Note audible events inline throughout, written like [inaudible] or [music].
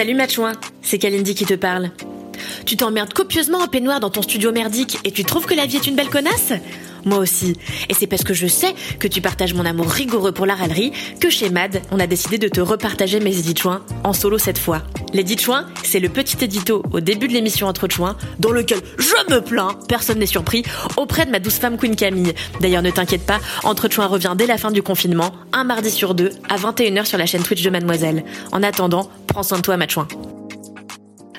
Salut Matchouin, c'est Kalindi qui te parle. Tu t'emmerdes copieusement en peignoir dans ton studio merdique et tu trouves que la vie est une belle connasse? Moi aussi. Et c'est parce que je sais que tu partages mon amour rigoureux pour la râlerie que chez MAD, on a décidé de te repartager mes édits chouins en solo cette fois. L'édit chouin, c'est le petit édito au début de l'émission Entre dans lequel je me plains, personne n'est surpris, auprès de ma douce femme Queen Camille. D'ailleurs, ne t'inquiète pas, Entre revient dès la fin du confinement, un mardi sur deux, à 21h sur la chaîne Twitch de Mademoiselle. En attendant, prends soin de toi, Matchouin.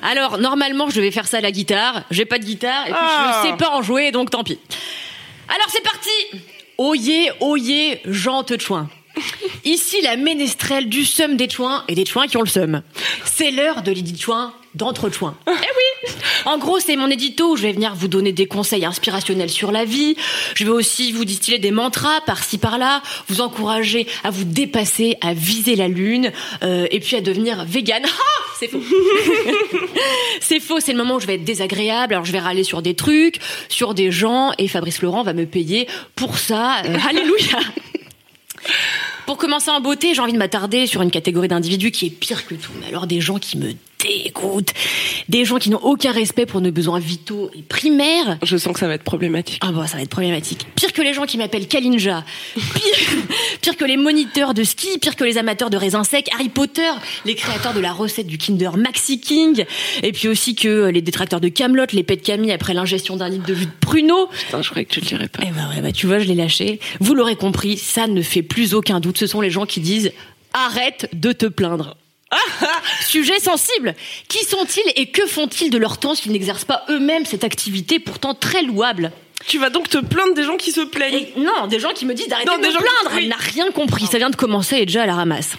Alors, normalement, je vais faire ça à la guitare. J'ai pas de guitare, et puis Ah. je sais pas en jouer, donc tant pis. Alors, c'est parti Oyez, oyez, Jean Chouin. Ici, la ménestrelle du seum des chouins et des chouins qui ont le seum. C'est l'heure de l'édit chouin d'entre chouins. Eh oui En gros, c'est mon édito où je vais venir vous donner des conseils inspirationnels sur la vie. Je vais aussi vous distiller des mantras par-ci par-là, vous encourager à vous dépasser, à viser la lune, euh, et puis à devenir vegan. [laughs] Ah c'est faux. [laughs] c'est faux, c'est le moment où je vais être désagréable. Alors je vais râler sur des trucs, sur des gens, et Fabrice Laurent va me payer pour ça. Euh, alléluia. Pour commencer en beauté, j'ai envie de m'attarder sur une catégorie d'individus qui est pire que tout. Mais alors des gens qui me dégoûtent, des gens qui n'ont aucun respect pour nos besoins vitaux et primaires. Je sens que ça va être problématique. Ah bon, ça va être problématique. Pire que les gens qui m'appellent Kalinja. Pire, [laughs] pire que les moniteurs de ski, pire que les amateurs de raisins secs, Harry Potter, les créateurs de la recette du Kinder Maxi King, et puis aussi que les détracteurs de Camelot, les pets de Camille après l'ingestion d'un litre de jus de pruneau. Putain, je croyais que tu le dirais pas. Eh ben ouais, bah tu vois, je l'ai lâché. Vous l'aurez compris, ça ne fait plus aucun doute. Ce sont les gens qui disent arrête de te plaindre. Sujet sensible. Qui sont-ils et que font-ils de leur temps s'ils n'exercent pas eux-mêmes cette activité pourtant très louable? Tu vas donc te plaindre des gens qui se plaignent. Et non, des gens qui me disent d'arrêter de me gens plaindre. Elle n'a rien compris. Ça vient de commencer et déjà à la ramasse.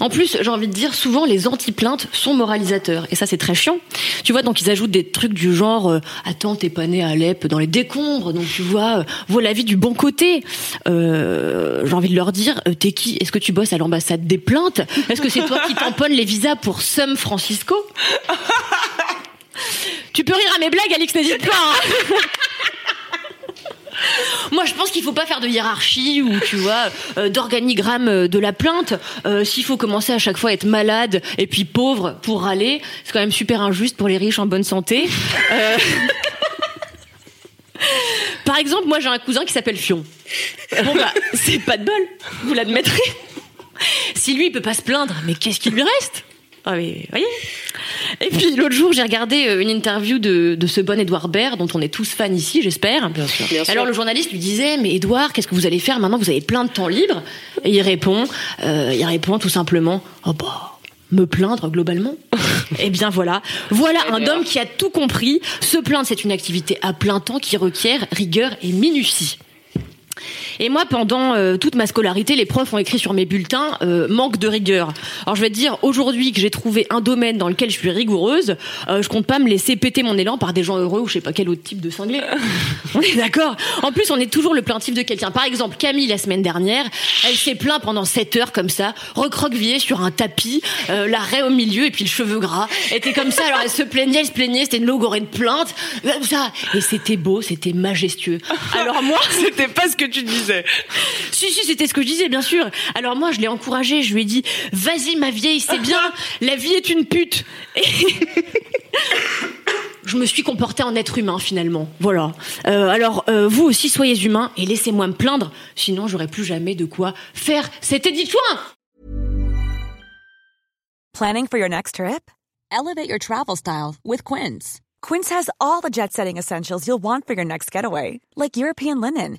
En plus, j'ai envie de dire, souvent les anti-plaintes sont moralisateurs. Et ça, c'est très chiant. Tu vois, donc ils ajoutent des trucs du genre euh, Attends, t'es pas né à Alep dans les décombres, donc tu vois, euh, vois la vie du bon côté. Euh, j'ai envie de leur dire euh, T'es qui? Est-ce que tu bosses à l'ambassade des plaintes? Est-ce que c'est toi qui tamponnes les visas pour San Francisco? [laughs] Tu peux rire à mes blagues, Alix, n'hésite pas. hein. Moi, je pense qu'il faut pas faire de hiérarchie ou tu vois euh, d'organigramme euh, de la plainte. Euh, S'il faut commencer à chaque fois à être malade et puis pauvre pour râler, c'est quand même super injuste pour les riches en bonne santé. [laughs] Par exemple, moi j'ai un cousin qui s'appelle Fion. Bon bah, c'est pas de bol, vous l'admettrez. Si lui il peut pas se plaindre, mais qu'est-ce qui lui reste? Ah mais voyez. Et puis l'autre jour, j'ai regardé euh, une interview de, de ce bon Edouard Baird, dont on est tous fans ici, j'espère. Bien sûr. Alors le journaliste lui disait, mais Edouard, qu'est-ce que vous allez faire maintenant? Vous avez plein de temps libre. Et il répond, euh, il répond tout simplement, oh bah, me plaindre globalement. [laughs] Eh bien voilà, voilà un homme qui a tout compris. Se plaindre, c'est une activité à plein temps qui requiert rigueur et minutie. Et moi, pendant euh, toute ma scolarité, les profs ont écrit sur mes bulletins euh, manque de rigueur. Alors je vais te dire, aujourd'hui que j'ai trouvé un domaine dans lequel je suis rigoureuse, euh, je compte pas me laisser péter mon élan par des gens heureux ou je sais pas quel autre type de cinglé. [laughs] on est d'accord En plus, on est toujours le plaintif de quelqu'un. Par exemple, Camille, la semaine dernière, elle s'est plaint pendant 7 heures comme ça, recroquevillée sur un tapis, euh, la raie au milieu et puis le cheveu gras. Elle était comme ça, alors elle se plaignait, elle se plaignait, c'était une logorée de plainte, comme ça. Et c'était beau, c'était majestueux. Alors moi... [laughs] C'était pas ce que tu disais. Si, si, c'était ce que je disais, bien sûr. Alors moi, je l'ai encouragée, je lui ai dit, vas-y ma vieille, c'est bien, la vie est une pute. Et [laughs] je me suis comportée en être humain, finalement. Voilà. Euh, alors, euh, vous aussi, soyez humains et laissez-moi me plaindre, sinon j'aurai plus jamais de quoi faire cet éditoin. Planning for your next trip? Elevate your travel style with Quince. Quince has all the jet setting essentials you'll want for your next getaway, like European linen,